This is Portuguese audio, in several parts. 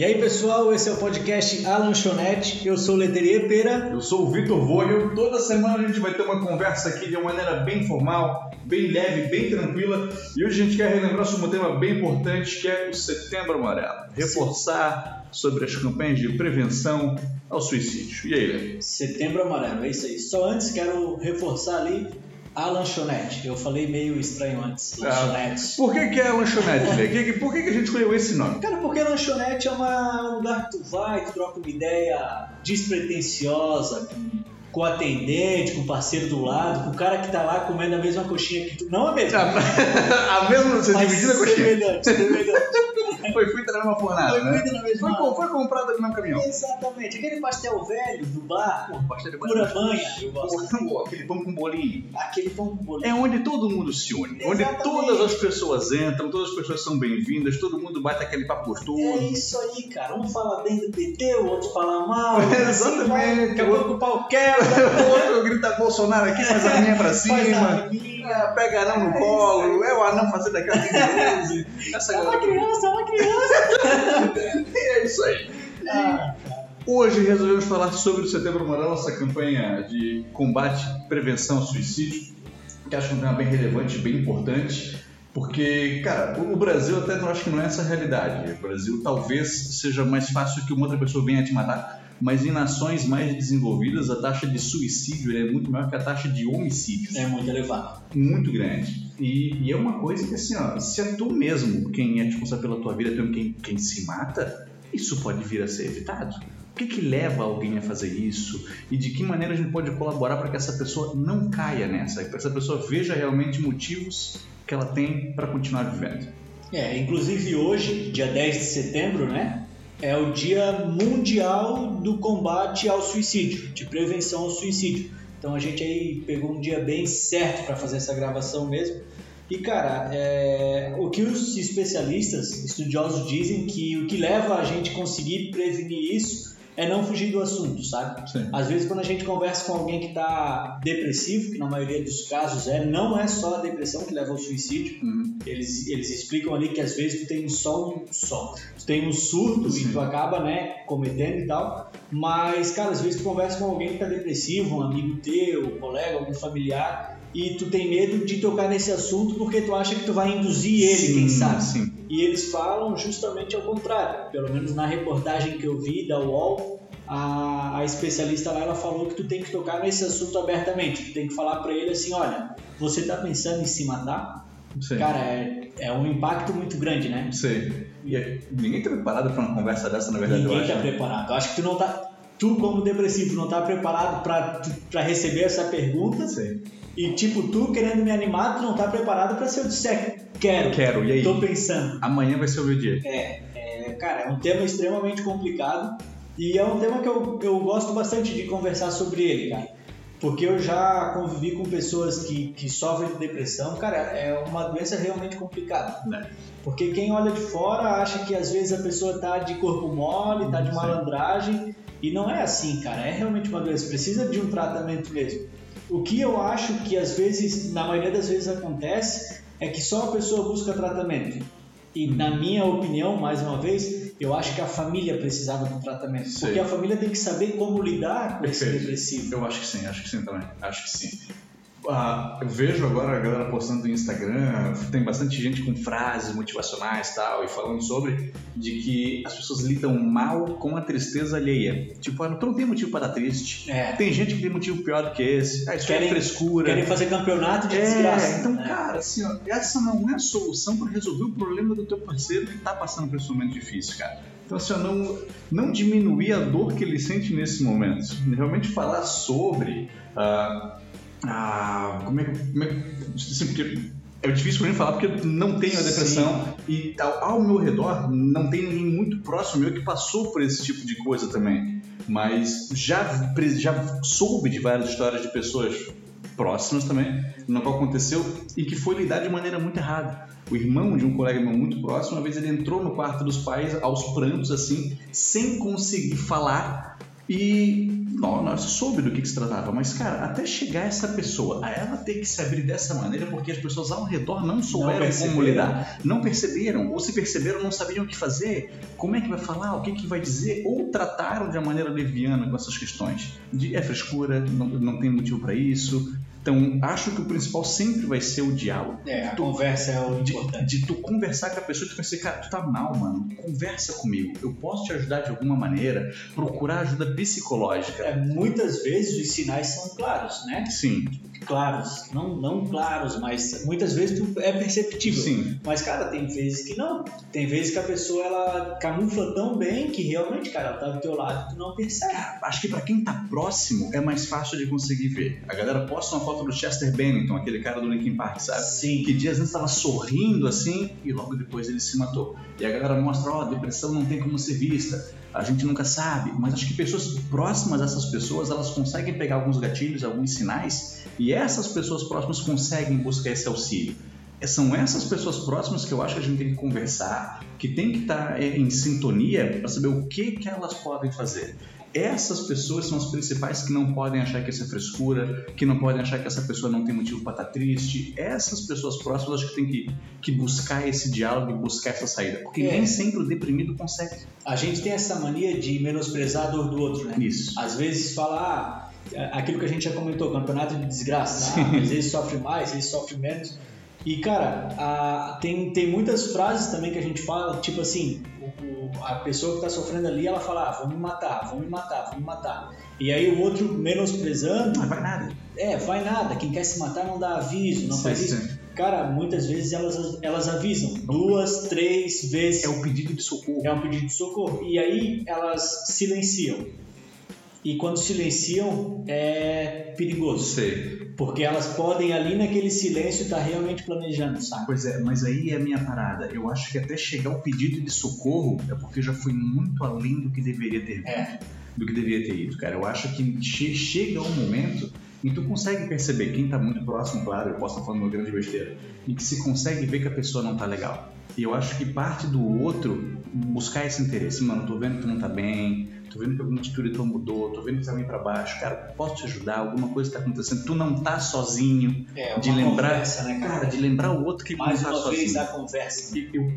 E aí pessoal, esse é o podcast A Lanchonete, eu sou o Leterier Pera. Eu sou o Vitor Vogel. Toda semana a gente vai ter uma conversa aqui de uma maneira bem formal, bem leve, bem tranquila. E hoje a gente quer relembrar sobre um tema bem importante que é o Setembro Amarelo. Reforçar sobre as campanhas de prevenção ao suicídio. E aí, Lê? Setembro Amarelo, é isso aí. Só antes quero reforçar ali a lanchonete. Eu falei meio estranho antes. Lanchonetes. Por que, que é lanchonete, que- Por que, que a gente escolheu esse nome? Cara, porque lanchonete é uma- um lugar que tu vai, tu troca uma ideia despretensiosa com, com o atendente, com o parceiro do lado, com o cara que tá lá comendo a mesma coxinha que tu. Não a mesma. A mesma, você mas dividida a coxinha. semelhante, semelhante. Foi feita na mesma fornada, Foi né? feita na mesma Foi, foi comprada no mesmo caminhão. Exatamente. Aquele pastel velho do bar, Pô, pastel de pura banha, eu gosto. Pô, Aquele pão com bolinho. Aquele pão com bolinho. É onde todo mundo se une, onde Exatamente. todas as pessoas entram, todas as pessoas são bem-vindas, todo mundo bate aquele papo gostoso. É isso aí, cara. Um fala bem do PT, o outro fala mal. É, assim exatamente. Daqui a pouco o pau quebra. O outro grita Bolsonaro aqui, faz a linha pra cima. Pega anão no colo, é o anão fazendo aquela de Essa É uma criança, é uma criança. É isso aí. Ah, Hoje resolvemos falar sobre o Setembro Amarelo, nossa campanha de combate prevenção ao suicídio, que acho que é um tema bem relevante, bem importante, porque, cara, o Brasil até não acho que não é essa a realidade. O Brasil talvez seja mais fácil que uma outra pessoa venha te matar, mas em nações mais desenvolvidas a taxa de suicídio é muito maior que a taxa de homicídios é muito elevado. muito grande. E, e é uma coisa que, assim, ó, se é tu mesmo quem é responsável pela tua vida, tu é quem, quem se mata, isso pode vir a ser evitado. O que, que leva alguém a fazer isso? E de que maneira a gente pode colaborar para que essa pessoa não caia nessa? Para que essa pessoa veja realmente motivos que ela tem para continuar vivendo. É, inclusive hoje, dia 10 de setembro, né? É o dia mundial do combate ao suicídio, de prevenção ao suicídio. Então a gente aí pegou um dia bem certo para fazer essa gravação mesmo. E cara, é, o que os especialistas, estudiosos dizem que o que leva a gente conseguir prevenir isso é não fugir do assunto, sabe? Sim. Às vezes, quando a gente conversa com alguém que está depressivo, que na maioria dos casos é, não é só a depressão que leva ao suicídio. Uhum. Eles, eles explicam ali que às vezes tu tem só um só, tu tem um surto e Sim. tu acaba, né, cometendo e tal. Mas, cara, às vezes tu conversa com alguém que tá depressivo, um amigo teu, um colega, algum familiar, e tu tem medo de tocar nesse assunto porque tu acha que tu vai induzir ele, quem Sim, sabe. Sim. E eles falam justamente ao contrário. Pelo menos na reportagem que eu vi da UOL, a, a especialista lá ela falou que tu tem que tocar nesse assunto abertamente. Tu tem que falar pra ele assim, olha, você tá pensando em se matar? Sim. Cara, é, é um impacto muito grande, né? Sei. E é- ninguém tá preparado para uma conversa dessa, na verdade, Ninguém eu acho. tá né? preparado. Eu acho que tu não tá. Tu, como depressivo, não tá preparado pra receber essa pergunta. Sei. E, tipo, tu querendo me animar, tu não tá preparado pra se eu disser quero, Quero, e aí? tô pensando. Amanhã vai ser o meu dia. É, é, cara, é um tema extremamente complicado e é um tema que eu, eu gosto bastante de conversar sobre ele, cara. Porque eu já convivi com pessoas que, que sofrem de depressão, cara, é uma doença realmente complicada. Né? Porque quem olha de fora acha que às vezes a pessoa tá de corpo mole, tá de malandragem, e não é assim, cara, é realmente uma doença, precisa de um tratamento mesmo. O que eu acho que às vezes, na maioria das vezes acontece, é que só a pessoa busca tratamento. E na minha opinião, mais uma vez, eu acho que a família precisava do tratamento. Sei. Porque a família tem que saber como lidar com esse Perfeito. depressivo. Eu acho que sim, acho que sim também. Acho que sim. Ah, eu vejo agora a galera postando no Instagram, tem bastante gente com frases motivacionais tal, e falando sobre de que as pessoas lidam mal com a tristeza alheia. Tipo, ah, tu não tem motivo para estar triste. É, Tem gente que tem motivo pior do que esse. Ah, isso Querem- é frescura. querem fazer campeonato de É, desgraça. então, né? cara, assim, ó, essa não é a solução para resolver o problema do teu parceiro que tá passando por esse momento difícil, cara. Então, assim, ó, não, não diminuir a dor que ele sente nesse momento. Realmente falar sobre. ah, ah, como é que. Como é, que- assim, porque é difícil pra mim falar porque eu não tenho a depressão e ao, ao meu redor não tem ninguém muito próximo meu que passou por esse tipo de coisa também. Mas já, já soube de várias histórias de pessoas próximas também, no qual aconteceu e que foi lidar de maneira muito errada. O irmão de um colega meu muito próximo, uma vez ele entrou no quarto dos pais aos prantos, assim, sem conseguir falar E não, nós soube do que, que se tratava, mas cara, até chegar essa pessoa, a ela ter que se abrir dessa maneira, porque as pessoas ao redor não souberam Não como lidar, não perceberam, ou se perceberam, não sabiam o que fazer, como é que vai falar, o que, que vai dizer, ou trataram de uma maneira leviana com essas questões. De, é frescura, não, não tem motivo para isso. Então, acho que o principal sempre vai ser o diálogo. É, a conversa é o importante. de tu conversar com a pessoa e tu pensar, cara, tu tá mal, mano. Conversa comigo. Eu posso te ajudar de alguma maneira. Procurar ajuda psicológica. É, muitas vezes os sinais são claros, né? Sim, Claros, não, não claros, mas muitas vezes tu é perceptível. sim. Mas, cara, tem vezes que não. Tem vezes que a pessoa ela camufla tão bem que realmente, cara, ela tá do teu lado e tu não percebe. Acho que pra quem tá próximo é mais fácil de conseguir ver. A galera posta uma foto do Chester Bennington, aquele cara do Linkin Park, sabe? Sim. Que dias antes tava sorrindo assim e logo depois ele se matou. E a galera mostra, ó, depressão não tem como ser vista. A gente nunca sabe, mas acho que pessoas próximas a essas pessoas, elas conseguem pegar alguns gatilhos, alguns sinais, e essas pessoas próximas conseguem buscar esse auxílio. É, São essas pessoas próximas que eu acho que a gente tem que conversar, que tem que estar é, em sintonia para saber o que, que elas podem fazer. Essas pessoas são as principais que não podem achar que isso é frescura, que não podem achar que essa pessoa não tem motivo para estar triste. Essas pessoas próximas acho que tem que, que buscar esse diálogo e buscar essa saída. Porque É. nem sempre o deprimido consegue A gente tem essa mania de menosprezar a dor do outro, né? isso. Às vezes fala, ah, aquilo que a gente já comentou, campeonato de desgraça. Às vezes sofre mais, às vezes sofre menos. E, cara, a- tem, tem muitas frases também que a gente fala, tipo assim, o- o- a pessoa que tá sofrendo ali, ela fala, ah, vão me matar, vão me matar, vão me matar. E aí o outro menosprezando, Não vai nada. é, vai nada, quem quer se matar não dá aviso, não Sim, faz isso. sim. Cara, muitas vezes elas, elas avisam, duas, três vezes. É o pedido de socorro. É um pedido de socorro. E aí elas silenciam. E quando silenciam, é perigoso. Sei. Porque elas podem ali naquele silêncio estar realmente planejando, sabe? Pois é, mas aí é a minha parada. Eu acho que até chegar o pedido de socorro é porque já foi muito além do que deveria ter É. do que deveria ter ido, cara. Eu acho que che- chega um momento e tu consegue perceber, quem tá muito próximo, claro, eu posso estar falando uma grande besteira, e que se consegue ver que a pessoa não tá legal. E eu acho que parte do outro buscar esse interesse. Mano, tô vendo que tu não tá bem, tô vendo que alguma atitude tua mudou, tô vendo que tá meio pra baixo, cara, posso te ajudar? Alguma coisa tá acontecendo, tu não tá sozinho. É De lembrar- conversa, né, Cara, cara? de lembrar o outro que Mais não tá uma vez sozinho. a conversa. E Eu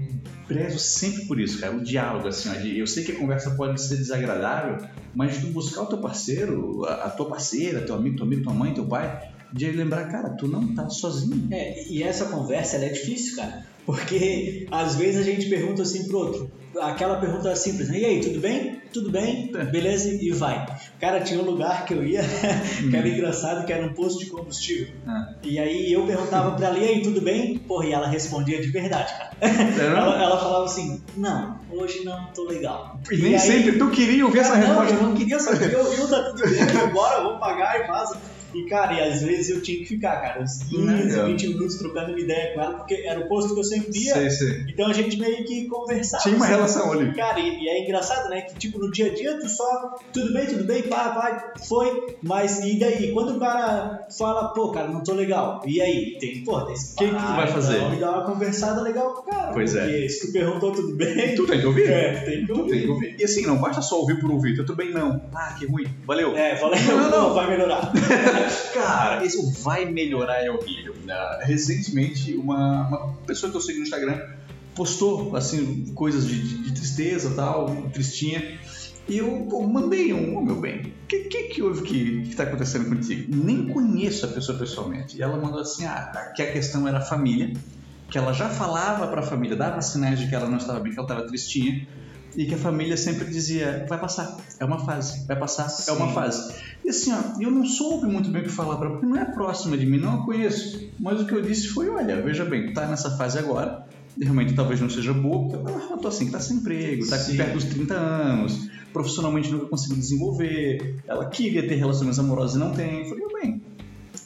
prezo sempre por isso, cara, o diálogo, assim, ó, de- eu sei que a conversa pode ser desagradável, mas tu buscar o teu parceiro, a, a tua parceira, teu amigo, teu amigo, tua mãe, teu pai, de lembrar, cara, tu não tá sozinho. É, e essa conversa ela é difícil, cara. Porque às vezes a gente pergunta assim pro outro. Aquela pergunta simples, né? E aí, tudo bem? Tudo bem? É. Beleza? E vai. Cara, tinha um lugar que eu ia que era Hum. engraçado, que era um posto de combustível. Ah. E aí eu perguntava pra ela, e aí, tudo bem? Porra, e ela respondia de verdade, cara. Não? Ela, ela falava assim, não, hoje não tô legal. E nem aí- sempre tu queria ouvir essa Cara, não, resposta. eu não queria saber, eu viu, tá tudo bem, vambora, vou pagar e vaza. E, cara, e às vezes eu tinha que ficar, cara, uns 15, Legal. 20 minutos trocando uma ideia com ela, porque era o posto que eu sempre ia. Sei, sei. Então a gente meio que conversava. Tinha uma assim. relação ali. Cara, e, e é engraçado, né? Que tipo, no dia a dia tu só, tudo bem, tudo bem, pá, vai, foi, mas e daí? Quando o cara fala, pô, cara, não tô legal, e aí? Tem, pô, tem esse Que que tu vai fazer? Então, me dá uma conversada legal com o cara. Pois é. porque se tu perguntou tudo bem, Tu tem que ouvir? é, tem que Tu tem ouvir. que ouvir. E assim, não basta só ouvir por ouvir, tudo bem não. Ah, que ruim. Valeu. É, Não, não, não, não. vai melhorar. Cara, isso vai melhorar é horrível. né? Recentemente, uma, uma pessoa que eu sigo no Instagram postou, assim, coisas de, de- de tristeza tal, tristinha. E eu pô, mandei um, ô meu bem, o que, que que houve que, que tá acontecendo contigo? Nem conheço a pessoa pessoalmente. E ela mandou assim, ah, que a questão era a família, que ela já falava pra família, dava sinais de que ela não estava bem, que ela estava tristinha, e que a família sempre dizia, vai passar, é uma fase, vai passar, é uma Sim. fase. E assim, ó, eu não soube muito bem o que falar pra ela, porque não é próxima de mim, não a conheço. Mas o que eu disse foi, olha, veja bem, tá nessa fase agora, realmente talvez não seja boa, porque ela eu tô assim, tá sem emprego, tá Sim. perto dos 30 anos, profissionalmente nunca conseguiu desenvolver, ela queria ter relações amorosas e não tem. Eu falei, bem,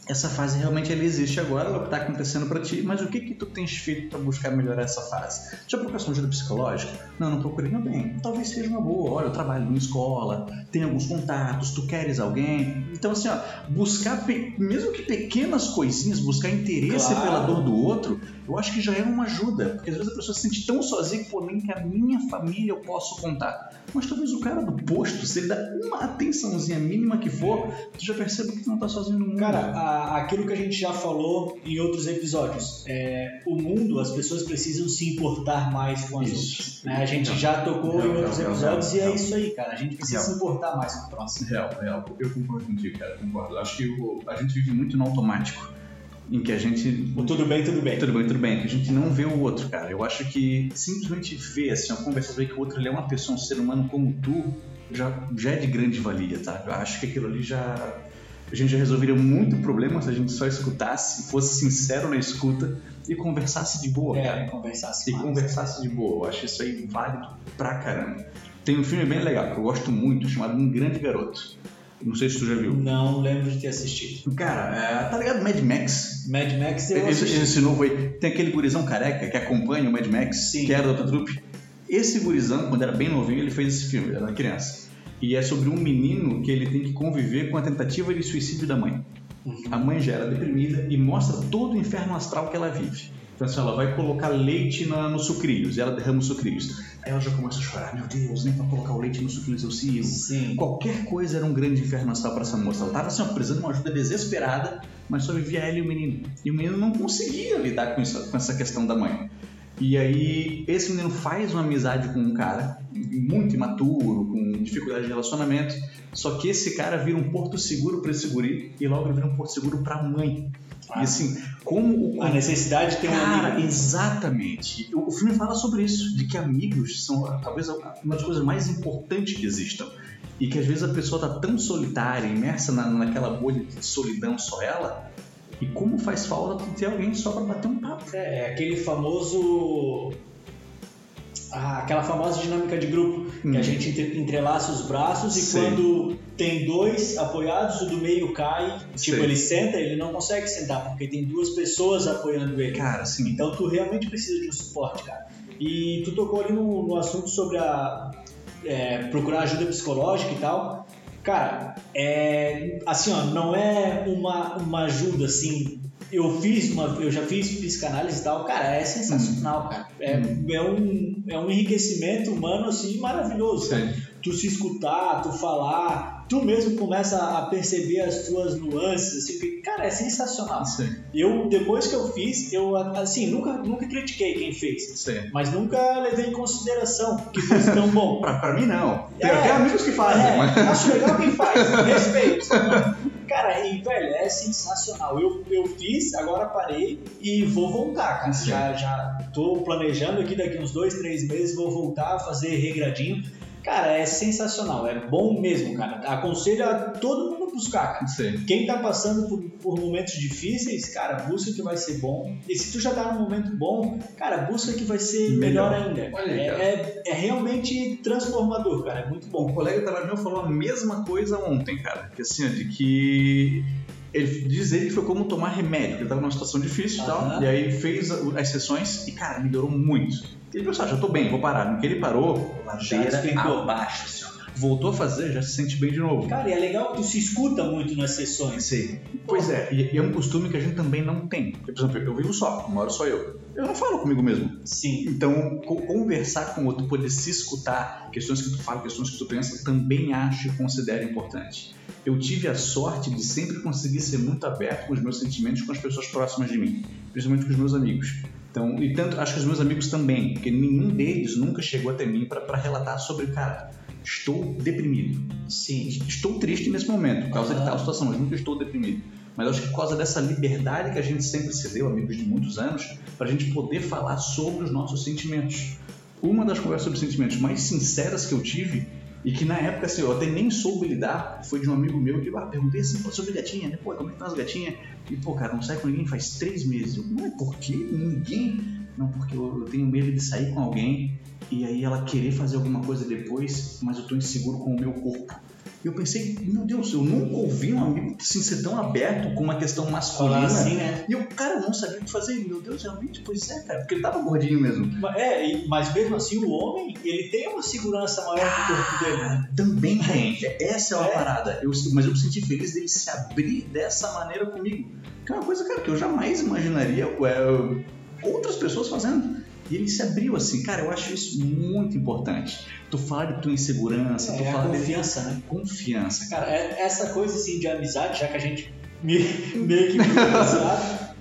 essa fase realmente ela existe agora, ela está acontecendo para ti, mas o que que tu tens feito para buscar melhorar essa fase? Já procuraste ajuda psicológica? Não, não procurei, bem. Talvez seja uma boa. Olha, eu trabalho numa escola, tenho alguns contatos, tu queres alguém. Então, assim, ó, buscar, mesmo que pequenas coisinhas, buscar interesse claro. pela dor do outro, eu acho que já é uma ajuda. Porque às vezes a pessoa se sente tão sozinha que, pô, nem que a minha família eu posso contar. Mas talvez o cara do posto, se ele dá uma atençãozinha mínima que for, tu já percebe que tu não tá sozinho no mundo. Cara, a, aquilo que a gente já falou em outros episódios, é, o mundo, as pessoas precisam se importar mais com as isso. outras. Né? A gente não, já tocou não, em outros não, episódios e é isso aí, cara. A gente precisa se importar mais com o próximo. Real, real. Eu concordo contigo, cara. Concordo. Acho que o, a gente vive muito no automático em que a gente. O tudo bem, tudo bem. Tudo bem, tudo bem. Que a gente não vê o outro, cara. Eu acho que simplesmente ver, assim, uma conversa, ver que o outro ele é uma pessoa, um ser humano como tu, já, já é de grande valia, tá? Eu acho que aquilo ali já. A gente já resolveria muito problema se a gente só escutasse, fosse sincero na escuta e conversasse de boa, é, cara. conversasse E mais. conversasse de boa. Eu acho isso aí válido pra caramba. Tem um filme bem legal que eu gosto muito, chamado Um Grande Garoto. Não sei se tu já viu. Não lembro de ter assistido. Cara, é, tá ligado Mad Max? Mad Max eu esse, esse novo aí. Tem aquele gurizão careca que acompanha o Mad Max, Sim. que era da outra trupe. Esse gurizão, quando era bem novinho, ele fez esse filme, ele era criança. E é sobre um menino que ele tem que conviver com a tentativa de suicídio da mãe. Uhum. A mãe já era deprimida e mostra todo o inferno astral que ela vive. Então assim, ela vai colocar leite na, nos sucrilhos, e ela derrama os sucrilhos. Aí ela já começa a chorar, meu Deus, nem pra colocar o leite nos sucrilhos eu sigo. Sim. Qualquer coisa era um grande inferno astral para essa moça. Ela tava assim, precisando de uma ajuda desesperada, mas só vivia ela e o menino. E o menino não conseguia lidar com, isso, com essa questão da mãe. E aí, esse menino faz uma amizade com um cara muito imaturo, dificuldade de relacionamento, só que esse cara vira um porto seguro para esse guri e logo ele vira um porto seguro para a mãe. E assim, como o... A necessidade de ter Cara, um amigo. Exatamente. O filme fala sobre isso, de que amigos são talvez uma das coisas mais importantes que existam. E que às vezes a pessoa tá tão solitária, imersa na, naquela bolha de solidão só ela, e como faz falta ter alguém só para bater um papo. É, é aquele famoso aquela famosa dinâmica de grupo, que a hum. gente entrelaça os braços e Sim. quando tem dois apoiados, o do meio cai, tipo, Sim. ele senta, ele não consegue sentar, porque tem duas pessoas apoiando ele. Cara, sim. Então tu realmente precisa de um suporte, cara. E tu tocou ali no, no assunto sobre a é, procurar ajuda psicológica e tal. Cara, é, assim, ó, não é uma, uma ajuda assim eu fiz uma, eu já fiz psicanálise e tal, cara, é sensacional, hum. cara. É, hum. é, um, é um enriquecimento humano assim maravilhoso. Tu se escutar, tu falar, tu mesmo começa a perceber as tuas nuances, assim, cara, é sensacional. Sim. Eu, depois que eu fiz, eu, assim, nunca, nunca critiquei quem fez, Sim. mas nunca levei em consideração que fosse tão bom. pra, pra mim, não. Tem é, até amigos que fazem. É, mas... Acho legal quem faz, respeito. Cara, velho, é sensacional. Eu, eu fiz, agora parei e vou voltar, cara. Já, já tô planejando aqui daqui uns dois, três meses, vou voltar a fazer regradinho. Cara, é sensacional, é bom mesmo, cara. Aconselho a todo mundo buscar, cara. Sim. Quem tá passando por, por, momentos difíceis, cara, busca que vai ser bom. E se tu já tá num momento bom, cara, busca que vai ser melhor, melhor ainda. Olha é, é, é, realmente transformador, cara. É muito bom. O colega trabalho meu falou a mesma coisa ontem, cara. Que assim, de que ele diz ele que foi como tomar remédio, porque ele tava numa situação difícil e tal, e aí fez as sessões e, cara, melhorou muito. Ele pensou, ah, já tô bem, vou parar. No que ele parou, ladeira abaixo, assim, ó. Voltou a fazer, já se sente bem de novo. Cara, e é legal que se escuta muito nas sessões. Sim. Pois é, e, e é um costume que a gente também não tem. Porque, por exemplo, eu vivo só, uma hora só eu. Eu não falo comigo mesmo. Sim. Então, conversar com o outro, poder se escutar, questões que tu fala, questões que tu pensa, também acho e considero importante. Eu tive a sorte de sempre conseguir ser muito aberto com os meus sentimentos com as pessoas próximas de mim, principalmente com os meus amigos. Então, e tanto, acho que os meus amigos também, porque nenhum deles nunca chegou até mim para relatar sobre, cara, estou deprimido. Sim, estou triste nesse momento, por causa uhum. de tal situação, mas nunca estou deprimido. Mas acho que por causa dessa liberdade que a gente sempre se deu, amigos de muitos anos, para a gente poder falar sobre os nossos sentimentos. Uma das conversas sobre sentimentos mais sinceras que eu tive e que na época, assim, eu até nem soube lidar, foi de um amigo meu que ah, perguntei assim, pô, sobre gatinha, né? Pô, como é que estão as gatinhas? E, pô, cara, não sai com ninguém faz três meses. Eu, não é por quê? Ninguém? Não, porque eu, eu tenho medo de sair com alguém e aí ela querer fazer alguma coisa depois, mas eu tô inseguro com o meu corpo. Eu pensei, meu Deus, eu nunca ouvi um amigo assim, ser tão aberto com uma questão masculina. Assim, né? E o cara não sabia o que fazer. Meu Deus, realmente, pois é, cara, porque ele tava gordinho mesmo. É, mas mesmo assim o homem, ele tem uma segurança maior no corpo dele, né? Também tem. Essa é uma é. parada. Eu, mas eu me senti feliz dele se abrir dessa maneira comigo. Que é uma coisa, cara, que eu jamais imaginaria é, outras pessoas fazendo. E ele se abriu assim, cara, eu acho isso muito importante. Tu fala de tua insegurança, é, tu fala de confiança, né? Confiança. Cara, é, essa coisa assim de amizade, já que a gente meio, meio que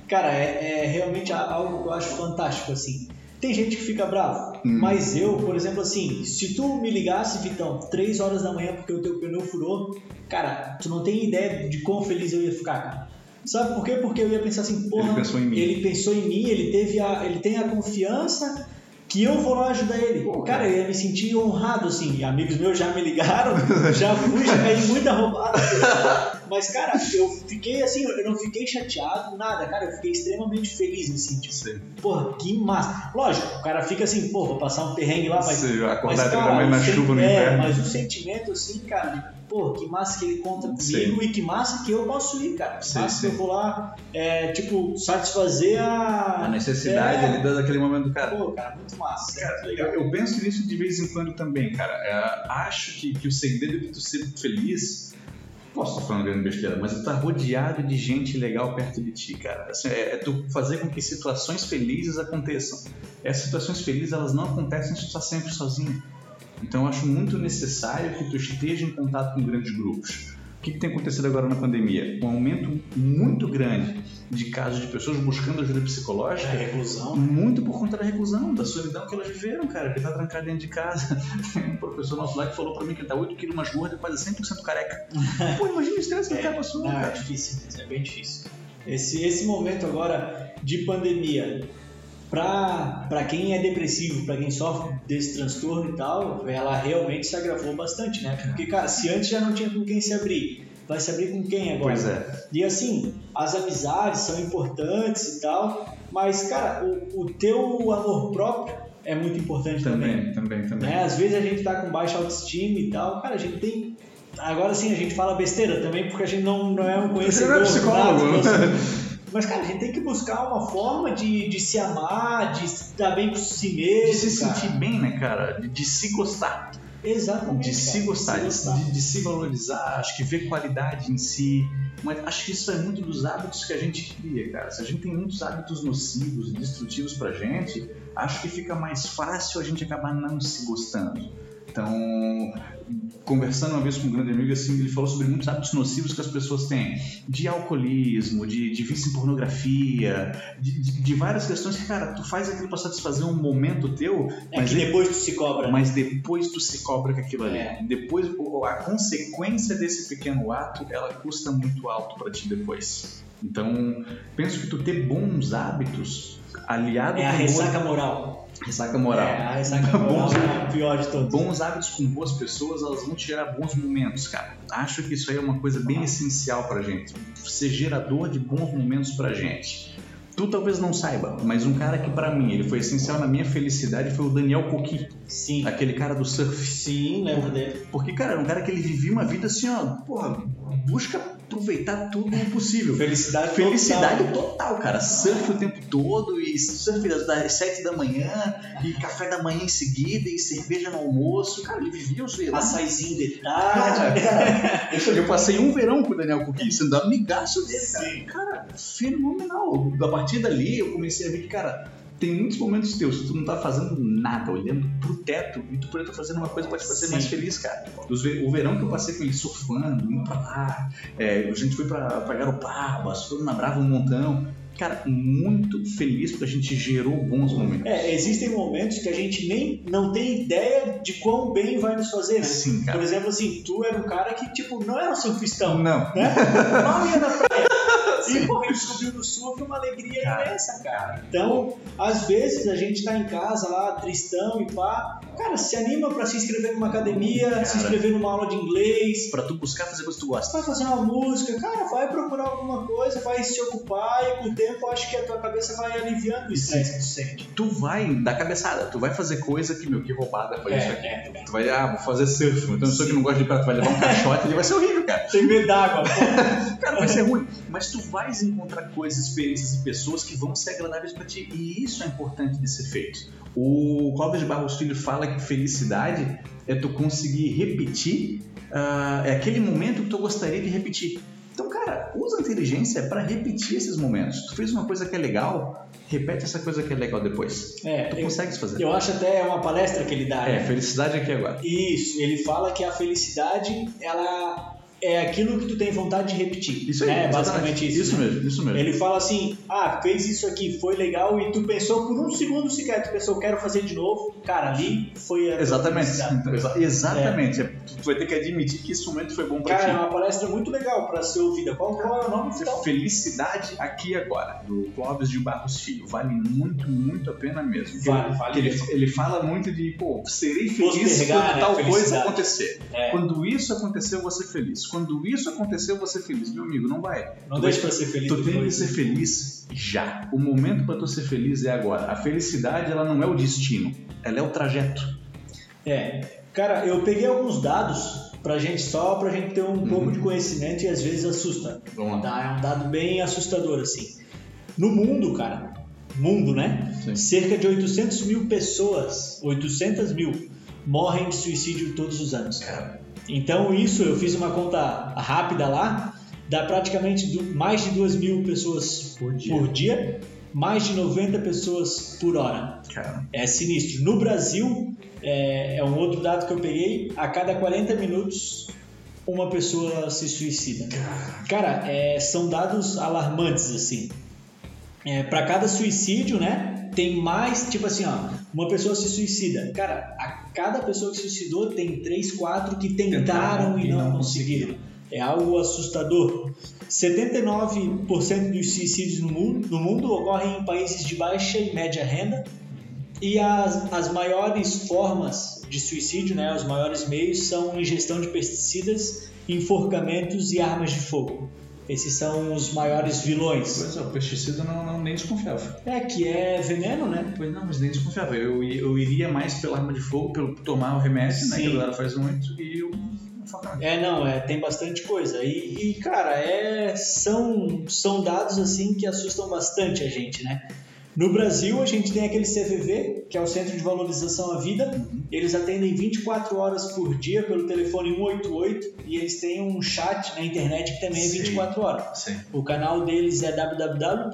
cara, é, é, realmente algo que eu acho fantástico, assim. Tem gente que fica bravo, hum. mas eu, por exemplo, assim, se tu me ligasse, Vitão, 3 horas da manhã porque o teu pneu furou, cara, tu não tem ideia de quão feliz eu ia ficar, cara. Sabe por quê? Porque eu ia pensar assim, porra, ele pensou em mim, ele, pensou em mim, ele, teve a, ele tem a confiança que eu vou lá ajudar ele. Pô, cara, eu ia me sentir honrado, assim. Amigos meus já me ligaram, já fui, já caí muita roubada. Mas, cara, eu fiquei assim, eu não fiquei chateado, nada, cara, eu fiquei extremamente feliz, assim, tipo, Sim. porra, que massa. Lógico, o cara fica assim, pô, vou passar um perrengue lá, mas. Sim, acordar mas, cara, na chuva no é, inverno. Mas o sentimento, assim, cara, pô, que massa que ele conta comigo sim. e que massa que eu posso ir, cara. Que sim, massa sim. que eu vou lá, é, tipo, satisfazer a... A necessidade é, ali daquele momento do cara. Pô, cara, muito massa. Cara, eu, eu, penso nisso de vez em quando também, cara. É, acho que, que o segredo de tu ser feliz posso estar falando grande besteira, mas tá rodeado de gente legal perto de ti, cara. Assim, é, é, tu fazer com que situações felizes aconteçam. Essas situações felizes, elas não acontecem se tu tá sempre sozinho. Então eu acho muito necessário que tu esteja em contato com grandes grupos. O que, que tem acontecido agora na pandemia? Um aumento muito grande de casos de pessoas buscando ajuda psicológica. É, reclusão. Muito por conta da reclusão, da solidão que elas viveram, cara. Que tá trancado dentro de casa. Tem um professor nosso lá que falou pra mim que ele tá 8 quilos mais gordo e quase 100% careca. Pô, imagina o estresse que é, o cara passou. Não, cara. é difícil, é bem difícil. Esse, esse momento agora de pandemia, para quem é depressivo, para quem sofre desse transtorno e tal, ela realmente se agravou bastante, né? Porque, cara, se antes já não tinha com quem se abrir, vai se abrir com quem agora? Pois é. E assim, as amizades são importantes e tal, mas, cara, o, o teu amor próprio é muito importante também. Também, também, também. Né? Às vezes a gente tá com baixa autoestima e tal, cara, a gente tem. Agora sim, a gente fala besteira também, porque a gente não, não é um conhecedor. Você não é psicólogo, nada? Mas, cara, a gente tem que buscar uma forma de, de se amar, de estar bem com si mesmo. De se cara. sentir bem, né, cara? De, de se gostar. Exatamente. De se gostar, de, se, de, de, se valorizar, acho que ver qualidade em si. Mas acho que isso é muito dos hábitos que a gente cria, cara. Se a gente tem muitos hábitos nocivos e destrutivos pra gente, acho que fica mais fácil a gente acabar não se gostando. Então, conversando uma vez com um grande amigo, assim, ele falou sobre muitos hábitos nocivos que as pessoas têm, de alcoolismo, de, de vício em pornografia, de, de, de, várias questões que, cara, tu faz aquilo para satisfazer um momento teu, é mas que depois tu se cobra. Mas depois tu se cobra com aquilo ali. É. Depois, a consequência desse pequeno ato, ela custa muito alto para ti depois. Então, penso que tu ter bons hábitos aliado é a ressaca moral Ressaca moral. É, a ressaca moral bons, é pior de todos. Bons hábitos com boas pessoas, elas vão te gerar bons momentos, cara. Acho que isso aí é uma coisa bem essencial pra gente. Ser gerador de bons momentos pra gente. Tu talvez não saiba, mas um cara que para mim ele foi essencial na minha felicidade foi o Daniel Coqui. Sim. Aquele cara do surf. Sim, lembro dele. Porque, cara, era um cara que ele vivia uma vida assim, ó, porra, busca aproveitar tudo o possível. Felicidade Felicidade total. total, cara. Surf o tempo todo e surf das 7 da manhã e café da manhã em seguida e cerveja no almoço. Cara, ele vivia os verões. Açaizinho de tarde. Cara, eu passei um verão com o Daniel Coquinho, sendo amigaço dele, cara. Sim. Cara, fenomenal. A partir dali eu comecei a ver que, cara, tem muitos momentos teus que tu não tá fazendo nada, olhando pro teto, e tu poderia estar fazendo uma coisa pra te fazer Sim. mais feliz, cara. O verão que eu passei com ele surfando, indo pra lá, é, a gente foi pra, pra Garopabas, foi na Brava um montão. Cara, muito feliz porque a gente gerou bons momentos. É, existem momentos que a gente nem não tem ideia de quão bem vai nos fazer, né? Sim, cara. Por exemplo, assim, tu era um cara que, tipo, não era um surfistão. Não. Né? Mal ia na praia. E, porra, ele descobriu no surf uma alegria cara, imensa, cara. Então, às vezes a gente tá em casa lá, tristão e pá. Cara, se anima pra se inscrever numa academia, cara, se inscrever numa aula de inglês. Pra tu buscar fazer coisa que tu gosta. Vai fazer uma música, cara, vai procurar alguma coisa, vai se ocupar e com o tempo acho que a tua cabeça vai aliviando o estresse que tu sente. Tu vai dar cabeçada, tu vai fazer coisa que, meu, que roubada foi é, isso aqui. É, é. Tu vai, ah, vou fazer surf, então eu sou que não gosta de prato, tu vai levar um caixote, ele vai ser horrível, cara. Tem medo d'água. cara, vai ser ruim. Mas tu vais encontrar coisas, experiências e pessoas que vão ser agradáveis para ti. E isso é importante de ser feito. O Clóvis de Barros Filho fala que felicidade é tu conseguir repetir, uh, é aquele momento que tu gostaria de repetir. Então, cara, usa a inteligência para repetir esses momentos. Tu fez uma coisa que é legal, repete essa coisa que é legal depois. É, tu consegue fazer. Eu acho até uma palestra que ele dá. É, né? felicidade aqui agora. Isso, ele fala que a felicidade, ela é aquilo que tu tem vontade de repetir. Isso aí, né? basicamente isso. Isso né? mesmo, isso mesmo. Ele fala assim: ah, fez isso aqui, foi legal, e tu pensou por um segundo sequer, tu pensou, quero fazer de novo. Cara, ali foi a. Exatamente. Exa exatamente. É. Tu vai ter que admitir que esse momento foi bom pra Cara, ti. é uma palestra muito legal pra ser ouvida. Qual, qual é o nome? Então? Felicidade aqui agora, do Clóvis de Barros Filho. Vale muito, muito a pena mesmo. Vale, ele, vale. Ele, ele fala muito de, pô, serei feliz quando né? tal coisa acontecer. É. Quando isso acontecer, eu vou ser feliz. Quando isso acontecer, aconteceu, você feliz. Meu amigo, não vai. Não deixa pra ser feliz. Tu tem que ser feliz já. O momento para tu ser feliz é agora. A felicidade, ela não é o destino, ela é o trajeto. É. Cara, eu peguei alguns dados pra gente só pra gente ter um uhum. pouco de conhecimento e às vezes assusta. Vamos lá. Tá? É um dado bem assustador assim. No mundo, cara, mundo, né? Sim. Cerca de 800 mil pessoas, 800 mil, morrem de suicídio todos os anos. Cara. Então isso eu fiz uma conta rápida lá, dá praticamente mais de 2 mil pessoas por dia. por dia, mais de 90 pessoas por hora. É sinistro. No Brasil, é, é, um outro dado que eu peguei, a cada 40 minutos uma pessoa se suicida. Cara, é, são dados alarmantes assim. É, para cada suicídio, né, tem mais, tipo assim, ó, uma pessoa se suicida. Cara, a cada pessoa que se suicidou tem três, quatro que tentaram, e, não, conseguiram. É algo assustador. 79% dos suicídios no mundo, no mundo ocorrem em países de baixa e média renda. E as, as maiores formas de suicídio, né, os maiores meios, são ingestão de pesticidas, enforcamentos e armas de fogo. Esses são os maiores vilões. Pois é, o pesticida não, não nem desconfiava. É, que é veneno, né? Pois não, mas nem desconfiava. Eu, eu iria mais pela arma de fogo, pelo tomar o remédio, Sim. né? Que a galera faz muito, e o é, não, é, tem bastante coisa. E, e, cara, é, são, são dados assim que assustam bastante a gente, né? No Brasil, a gente tem aquele CVV, que é o Centro de Valorização à Vida. Eles atendem 24 horas por dia pelo telefone 188 e eles têm um chat na internet que também é 24 horas. Sim. O canal deles é www.cvv.org.br.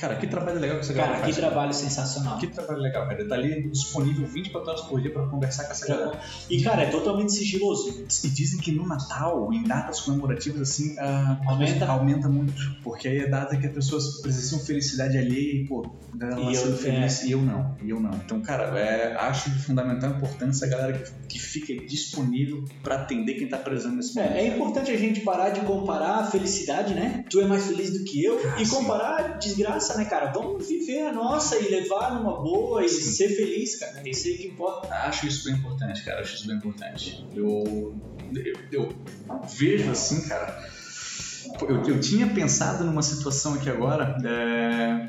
Cara, que trabalho legal que essa galera Cara, que trabalho sensacional. Que trabalho legal, cara. Tá ali disponível 24 horas por dia pra conversar com essa galera. E, cara, é totalmente sigiloso. E dizem que no Natal, em datas comemorativas, assim, uh, aumenta. aumenta muito. Porque aí é data que as pessoas precisam felicidade alheia e, pô, galera e eu, feliz é. e eu não. E eu não. Então, cara, é, acho de fundamental importância a galera que, que fica disponível pra atender quem tá precisando nesse momento. É, é importante a gente parar de comparar a felicidade, né? Tu é mais feliz do que eu. Ah, e comparar desgraça né, cara? Vamos viver a nossa e levar numa boa e Sim. ser feliz, cara. É isso aí que importa. Acho isso bem importante, cara. Acho isso bem importante. Eu, eu, eu vejo assim, cara. Eu, eu tinha pensado numa situação aqui agora. É...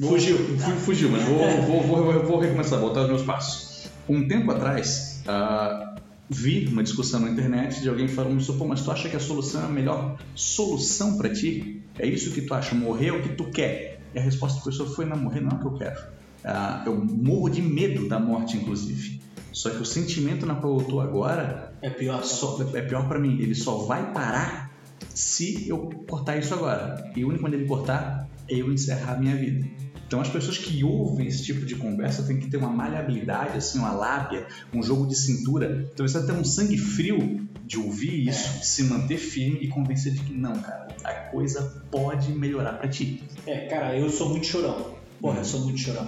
Fugiu, fugiu, mas vou, vou, vou, vou recomeçar, voltar aos meus passos. Um tempo atrás, uh, vi uma discussão na internet de alguém falando pô, mas tu acha que a solução é a melhor solução para ti? É isso que tu acha? Morrer é o que tu quer? E a resposta da pessoa foi: não, morrer não é o que eu quero. Ah, eu morro de medo da morte, inclusive. Só que o sentimento na qual eu tô agora é pior. Só, é pior para mim. Ele só vai parar se eu cortar isso agora. E o único quando ele cortar é eu encerrar a minha vida. Então as pessoas que ouvem esse tipo de conversa têm que ter uma maleabilidade, assim, uma lábia, um jogo de cintura. Então você tem um sangue frio de ouvir isso, de se manter firme e convencer de que não, cara, a coisa pode melhorar para ti. É, cara, eu sou muito chorão. Porra, eu sou muito chorão.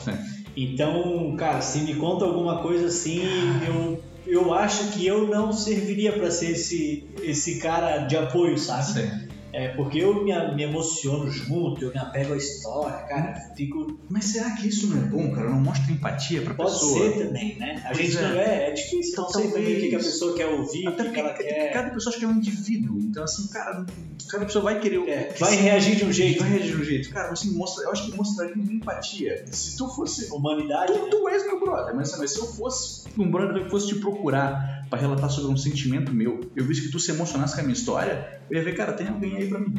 Então, cara, se me conta alguma coisa assim, eu eu acho que eu não serviria para ser esse, esse cara de apoio, sabe? Sim. É, porque eu me, me emociono junto, eu me apego à história, cara, fico. Mas será que isso não é bom, cara? Não mostra empatia pra Pode pessoa? ser também, né? A Pois gente é. não é, é difícil Então, também o que, que a pessoa quer ouvir, Até que, porque quer. cada pessoa acha que é um indivíduo. Então, assim, cara, cada pessoa vai querer. É, vai reagir de um jeito. Vai reagir de um jeito. Cara, você mostra, eu acho que mostraria empatia. Se tu fosse. Humanidade. Tu, tu és meu brother, mas, mas se eu fosse um brother que fosse te procurar pra relatar sobre um sentimento meu, eu visse que tu se emocionasse com a minha história, eu ia ver, cara, tem alguém pra mim.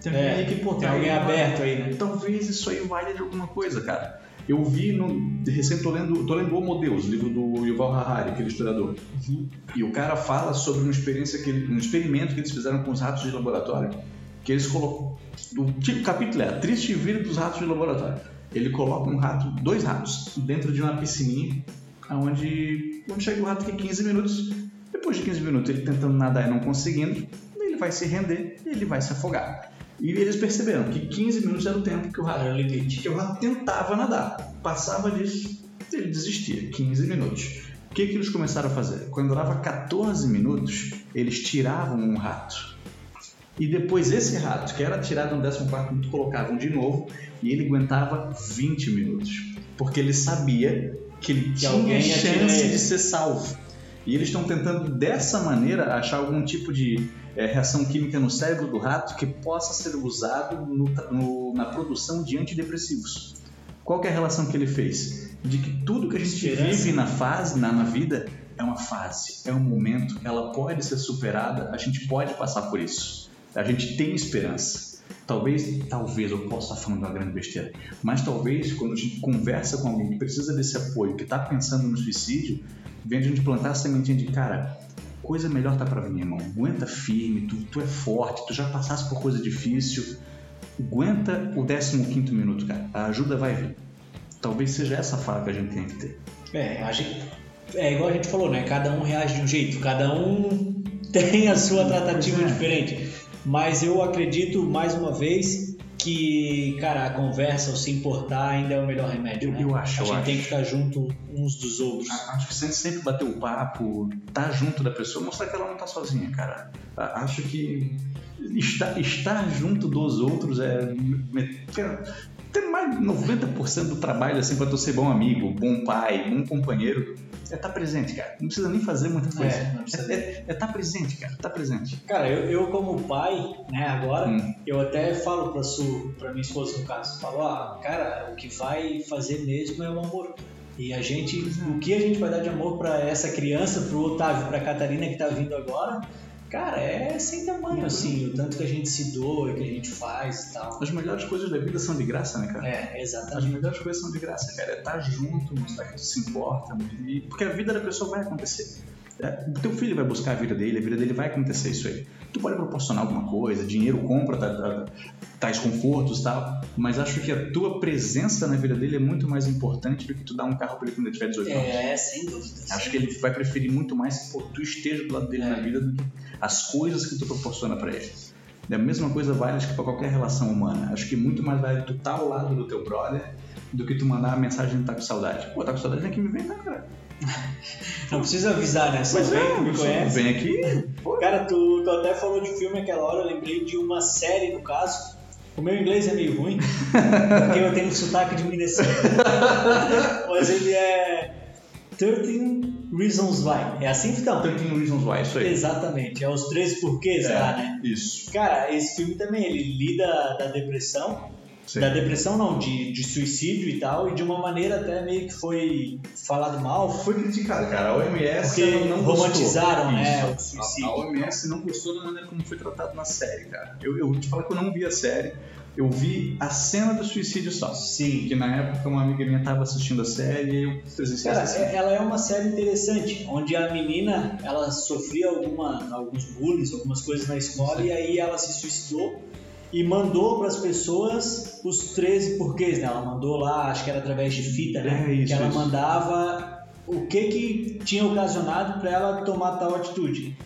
Tem alguém É, aí que, pô, tem alguém alguém aberto aí, né? Talvez isso aí valha de alguma coisa, cara. Eu vi no. De recente tô lendo, tô lendo Homo Deus, livro do Yuval Harari, aquele historiador. Uhum. E o cara fala sobre uma experiência que ele- um experimento que eles fizeram com os ratos de laboratório. Que eles colocam. O tipo, capítulo é a triste vida dos ratos de laboratório. Ele coloca um rato, dois ratos, dentro de uma piscininha, onde quando chega o rato que 15 minutos. Depois de 15 minutos ele tentando nadar e não conseguindo, vai se render e ele vai se afogar. E eles perceberam que 15 minutos era o tempo que o rato Era limite. que o rato tentava nadar. Passava disso, ele desistia. 15 minutos. O que, que eles começaram a fazer? Quando dava 14 minutos, eles tiravam um rato. E depois esse rato, que era tirado no 14 minuto, colocavam de novo e ele aguentava 20 minutos. Porque ele sabia que ele tinha ia tirar chance de ser salvo. E eles estão tentando dessa maneira achar algum tipo de é, reação química no cérebro do rato que possa ser usado no- no- na produção de antidepressivos. Qual é a relação que ele fez? De que tudo que a gente vive na fase, na, na vida, é uma fase, é um momento, ela pode ser superada, a gente pode passar por isso. A gente tem esperança. Talvez, talvez eu possa estar falando uma grande besteira, mas talvez quando a gente conversa com alguém que precisa desse apoio, que está pensando no suicídio, vem a gente plantar a sementinha de cara, coisa melhor tá pra vir, irmão. Aguenta firme, tu, tu é forte, tu já passaste por coisa difícil. Aguenta o 15 minuto, cara. A ajuda vai vir. Talvez seja essa fala que a gente tem que ter. É, a gente, é igual a gente falou, né? Cada um reage de um jeito, cada um tem a sua tratativa é. diferente. Mas eu acredito, mais uma vez, que, cara, a conversa, o se importar ainda é o melhor remédio, Eu- né? eu acho, A gente acho. tem que ficar junto uns dos outros. Acho que sempre, sempre bater o papo, estar junto da pessoa, mostrar que ela não tá sozinha, cara. Acho que estar, estar junto dos outros é. Ter mais de 90% do trabalho, assim, pra tu ser bom amigo, bom pai, bom companheiro, é estar presente, cara. Não precisa nem fazer muita coisa. É, não precisa- É estar presente, cara. Tá presente. Cara, eu, eu como pai, né, agora, Hum. eu até falo pra, Su, pra minha esposa no caso, falo, ah, cara, o que vai fazer mesmo é o amor. E a gente, o que a gente vai dar de amor pra essa criança, pro Otávio, pra Catarina que tá vindo agora, cara, é sem tamanho, assim, o tanto que a gente se doa, que a gente faz e tal. As melhores coisas da vida são de graça, né, cara? É, As exatamente. melhores coisas são de graça, cara. É estar junto, mostrar que tu se importa. E, porque a vida da pessoa vai acontecer. É, o teu filho vai buscar a vida dele, a vida dele vai acontecer isso aí. Tu pode proporcionar alguma coisa, dinheiro compra tá- tá- tais confortos e tal, mas acho que a tua presença na vida dele é muito mais importante do que tu dar um carro pra ele quando ele tiver 18 anos. É, sem dúvida. Acho que ele vai preferir muito mais que pô, tu esteja do lado dele É. na vida do que as coisas que tu proporciona pra ele. E a mesma coisa vale acho que pra qualquer relação humana. Acho que muito mais vale tu estar ao lado do teu brother do que tu mandar uma mensagem de tá com saudade. Pô, tá com saudade, vem aqui me vem, né, cara? Não precisa avisar, né? Só vem, é, me conhece. Vem aqui. Pô, Cara, tu, tu até falou de filme aquela hora, eu lembrei de uma série, no caso. O meu inglês é meio ruim, porque eu tenho sotaque de Minnesota. Mas ele é 13 Reasons Why. É assim, então? 13 Reasons Why, isso aí. Exatamente, é os três porquês lá, né? Isso. Cara, esse filme também, ele lida da depressão, Sim. da depressão não, de, de suicídio e tal, e de uma maneira até meio que foi falado mal, Foi criticado, cara. A OMS ela não romantizaram, gostou. né, o suicídio. A, a OMS não gostou da maneira como foi tratado na série, cara. Eu, eu vou te falar que eu não vi a série. Eu vi a cena do suicídio só. sim, Que na época uma amiga minha estava assistindo a série e eu presenciei Cara, essa é- ela é uma série interessante, onde a menina ela sofria alguma, alguns bullies, algumas coisas na escola, e aí ela se suicidou e mandou para as pessoas os 13 porquês, né? Ela mandou lá, acho que era através de fita, né? É, isso, que ela isso. mandava o que que tinha ocasionado para ela tomar tal atitude.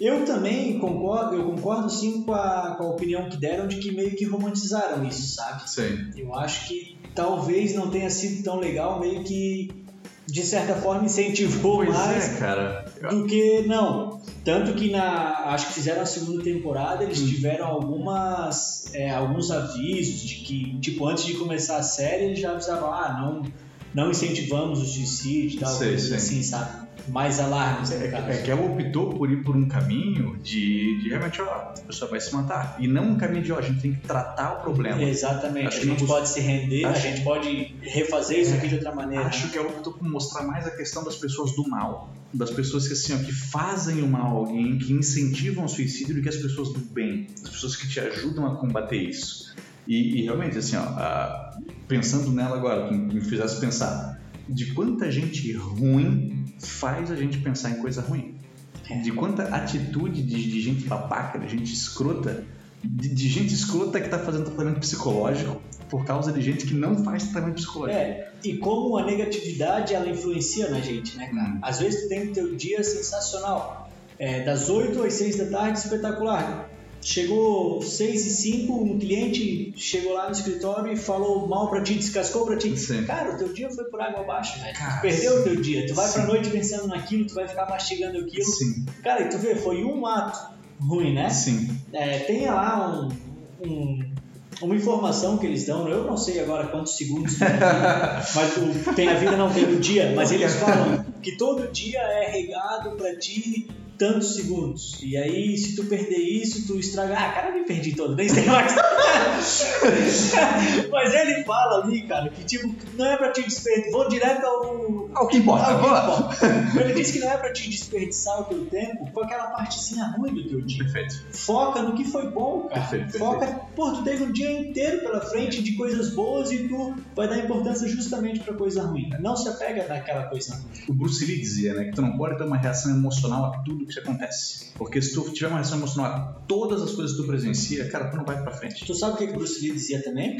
Eu também concordo, eu concordo sim com a, com a opinião que deram de que meio que romantizaram isso, sabe? Sim. Eu acho que talvez não tenha sido tão legal, meio que de certa forma incentivou Pois mais é, cara. do que não. Tanto que na acho que fizeram a segunda temporada, eles Hum. tiveram algumas é, alguns avisos de que tipo antes de começar a série eles já avisavam ah não não incentivamos o suicídio e tal Sei, coisa sei. assim sabe mais alarmes É, caso. é que ela optou por ir por um caminho de, de realmente, ó, a pessoa vai se matar. E não um caminho de, ó, a gente tem que tratar o problema. Exatamente, Acho a gente pode se render, a Acho- gente pode refazer isso É, aqui de outra maneira. Acho que ela optou por mostrar mais a questão das pessoas do mal. Das pessoas que, assim, ó, que fazem o mal a alguém, que incentivam o suicídio, do que as pessoas do bem. As pessoas que te ajudam a combater isso. E, e realmente, assim, ó, a- pensando nela agora, que me fizesse pensar de quanta gente ruim faz a gente pensar em coisa ruim. É. De quanta atitude de, de gente babaca, de gente escrota, de, de gente escrota que tá fazendo tratamento psicológico por causa de gente que não faz tratamento psicológico. É, e como a negatividade ela influencia na gente, né, cara? Hum. Às vezes tu tem o teu dia sensacional. É, das 8 às 6 da tarde, espetacular. Chegou 6 e 5, um cliente chegou lá no escritório e falou mal pra ti, descascou pra ti. Sim. Cara, o teu dia foi por água abaixo, velho. Cara, Tu perdeu o teu dia. Tu vai pra sim. noite pensando naquilo, tu vai ficar mastigando aquilo. Sim, Cara, e tu vê, foi um ato ruim, né? sim. É, tem lá um, um- uma informação que eles dão, eu não sei agora quantos segundos, tem aqui, mas o, tem a vida, não tem o dia, mas eles falam que todo dia é regado pra ti tantos segundos. E aí, se tu perder isso, tu estraga. Ah, cara, eu me perdi todo, nem sei mais. mas ele fala ali, cara, que tipo, não é pra te desperdiçar. Vou direto ao, Ah, o que importa, ao que importa. Ele disse que não é pra te desperdiçar o teu tempo com aquela partezinha ruim do teu dia. Perfeito. Foca no que foi bom, cara. Perfeito, Foca, pô, tu teve um dia inteiro pela frente de coisas boas e tu vai dar importância justamente pra coisa ruim. Não se apega naquela coisa ruim. O Bruce Lee dizia, né, que tu não pode ter uma reação emocional a tudo que te acontece. Porque se tu tiver uma reação emocional a todas as coisas que tu presencia, cara, tu não vai pra frente. Tu sabe o que que o Bruce Lee dizia também?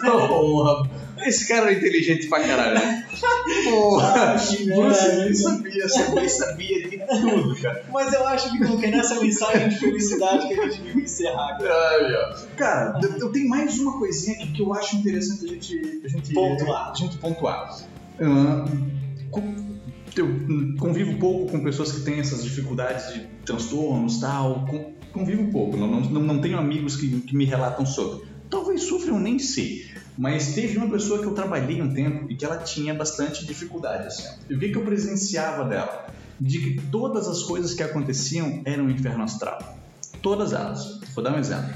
Porra, esse cara é inteligente pra caralho, né? Porra, Bruce Lee sabia, sabia, sabia de tudo, cara. Mas eu acho que não, que é nessa mensagem de felicidade que a gente devia encerrar. cara. Cara, eu- eu tenho mais uma coisinha aqui que eu acho interessante a gente, a gente Pontuar. A gente pontuar. Com- eu convivo pouco com pessoas que têm essas dificuldades de transtornos tal. Convivo pouco, não, não, não tenho amigos que, que me relatam sobre. Talvez sofram, nem sei. Mas teve uma pessoa que eu trabalhei um tempo e que ela tinha bastante dificuldade. Assim. E o que, que eu presenciava dela? De que todas as coisas que aconteciam eram um inferno astral. Todas elas. Vou dar um exemplo.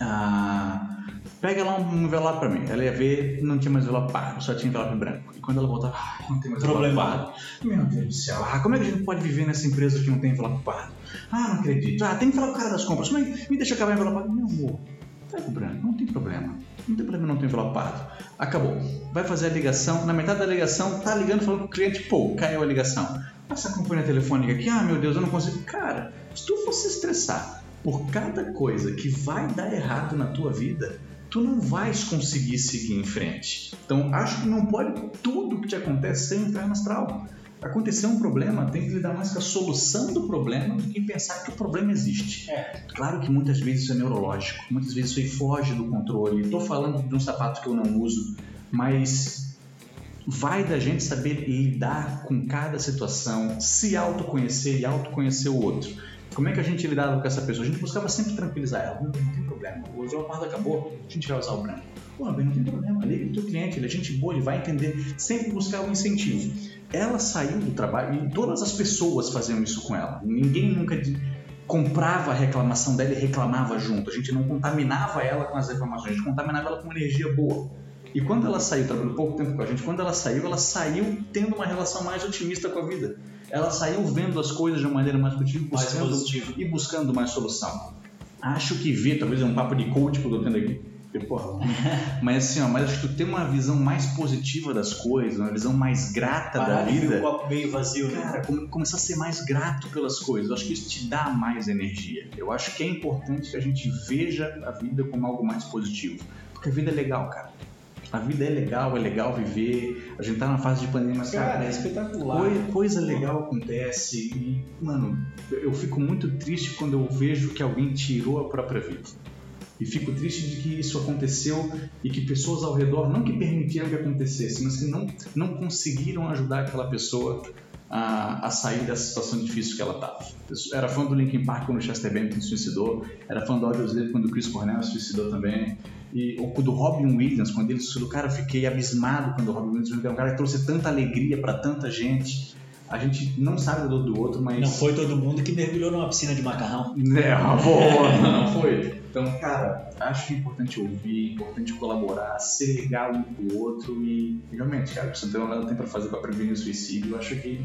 Ah, pega lá um envelope pra mim. Ela ia ver, não tinha mais envelope só tinha envelope branco. Quando ela voltava, ah, não tem mais Problema. Meu Deus do céu, ah, como é que a gente pode viver nessa empresa que não tem envelope pardo? Ah, não acredito. Ah, tem que falar com o cara das compras. Mas me deixa acabar o envelope. Meu amor, pega o branco, não tem problema. Não tem problema não ter envelope pardo. Acabou. Vai fazer a ligação, na metade da ligação, tá ligando falando com o cliente, pô, caiu a ligação. Essa companhia telefônica aqui, ah, meu Deus, eu não consigo. Cara, se tu fosse estressar por cada coisa que vai dar errado na tua vida, tu não vais conseguir seguir em frente. Então, acho que não pode tudo que te acontece ser um inferno astral. Aconteceu um problema, tem que lidar mais com a solução do problema do que pensar que o problema existe. É. Claro que muitas vezes isso é neurológico, muitas vezes isso foge do controle. Estou falando de um sapato que eu não uso, mas vai da gente saber lidar com cada situação, se autoconhecer e autoconhecer o outro. Como é que a gente lidava com essa pessoa? A gente buscava sempre tranquilizar ela. Não, não tem problema. O leopardo acabou, a gente vai usar o branco. Pô, não tem problema. Liga pro teu cliente, ele é gente boa, ele vai entender. Sempre buscar o incentivo. Ela saiu do trabalho e todas as pessoas faziam isso com ela. Ninguém nunca comprava a reclamação dela e reclamava junto. A gente não contaminava ela com as reclamações, a gente contaminava ela com energia boa. E quando ela saiu, trabalhando pouco tempo com a gente, quando ela saiu, ela saiu tendo uma relação mais otimista com a vida. Ela saiu vendo as coisas de uma maneira mais positiva, Mais positivo. e buscando mais solução. Acho que ver, talvez é um papo de coach que eu tô tendo aqui. Porra, mas assim, ó, mas acho que tu ter uma visão mais positiva das coisas, uma visão mais grata Parar da vida. o copo meio vazio, né? Cara, come- começar a ser mais grato pelas coisas. Eu acho que isso te dá mais energia. Eu acho que é importante que a gente veja a vida como algo mais positivo. Porque a vida é legal, cara. A vida é legal, é legal viver. A gente tá na fase de pandemia, mas, cara, Cara, é espetacular. coi- coisa legal acontece. E, mano, eu fico muito triste quando eu vejo que alguém tirou a própria vida. E fico triste de que isso aconteceu e que pessoas ao redor não que permitiram que acontecesse, mas que não, não conseguiram ajudar aquela pessoa a, a sair dessa situação difícil que ela estava. Era fã do Linkin Park quando o Chester Bennington se suicidou, era fã do Audioslave quando o Chris Cornell se suicidou também, e ou do Robin Williams, quando ele suicidou, cara, eu fiquei abismado quando o Robin Williams é um cara que trouxe tanta alegria para tanta gente. A gente não sabe do do outro, mas. Não foi todo mundo que mergulhou numa piscina de macarrão. É, boa, não foi. Então, cara, acho importante ouvir, importante colaborar, ser legal um com o outro e, realmente, cara, você não nada tem pra fazer pra prevenir o suicídio, eu acho que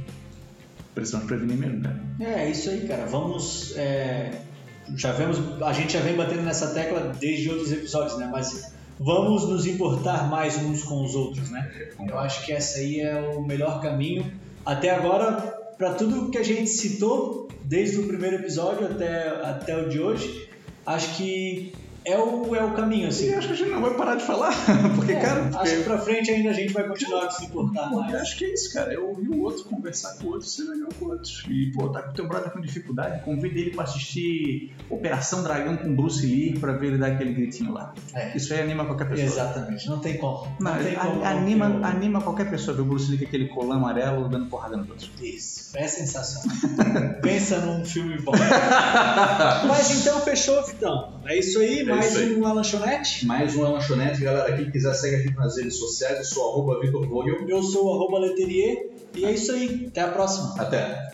precisamos prevenir mesmo, cara. É, é isso aí, cara. Vamos. É... Já vemos, a gente já vem batendo nessa tecla desde outros episódios, né? Mas vamos nos importar mais uns com os outros, né? Eu acho que essa aí é o melhor caminho até agora, para tudo que a gente citou, desde o primeiro episódio até, até o de hoje, acho que é o, é o caminho, assim. E acho que a gente não vai parar de falar, porque, é, cara... Acho porque... que pra frente ainda a gente vai continuar a se importar mais. Acho que é isso, cara. Eu ouvir o outro, conversar com o outro, ser legal com o outro. E, pô, tá com o teu brother com dificuldade, convida ele pra assistir Operação Dragão com Bruce Lee pra ver ele dar aquele gritinho lá. É. Isso aí anima qualquer pessoa. Exatamente, não tem como. Não, não tem como anima, não anima qualquer pessoa ver o Bruce Lee com aquele colã amarelo dando porrada no outro. Isso, é sensacional. Pensa num filme bom. Mas então fechou, Vitão. É isso aí, é mais isso aí. um Alan lanchonete. Mais uma lanchonete, galera. Quem quiser segue a gente nas redes sociais. Eu sou arroba Vitor Vogel. Eu sou arroba Leterier. E é isso aí. Até a próxima. Até.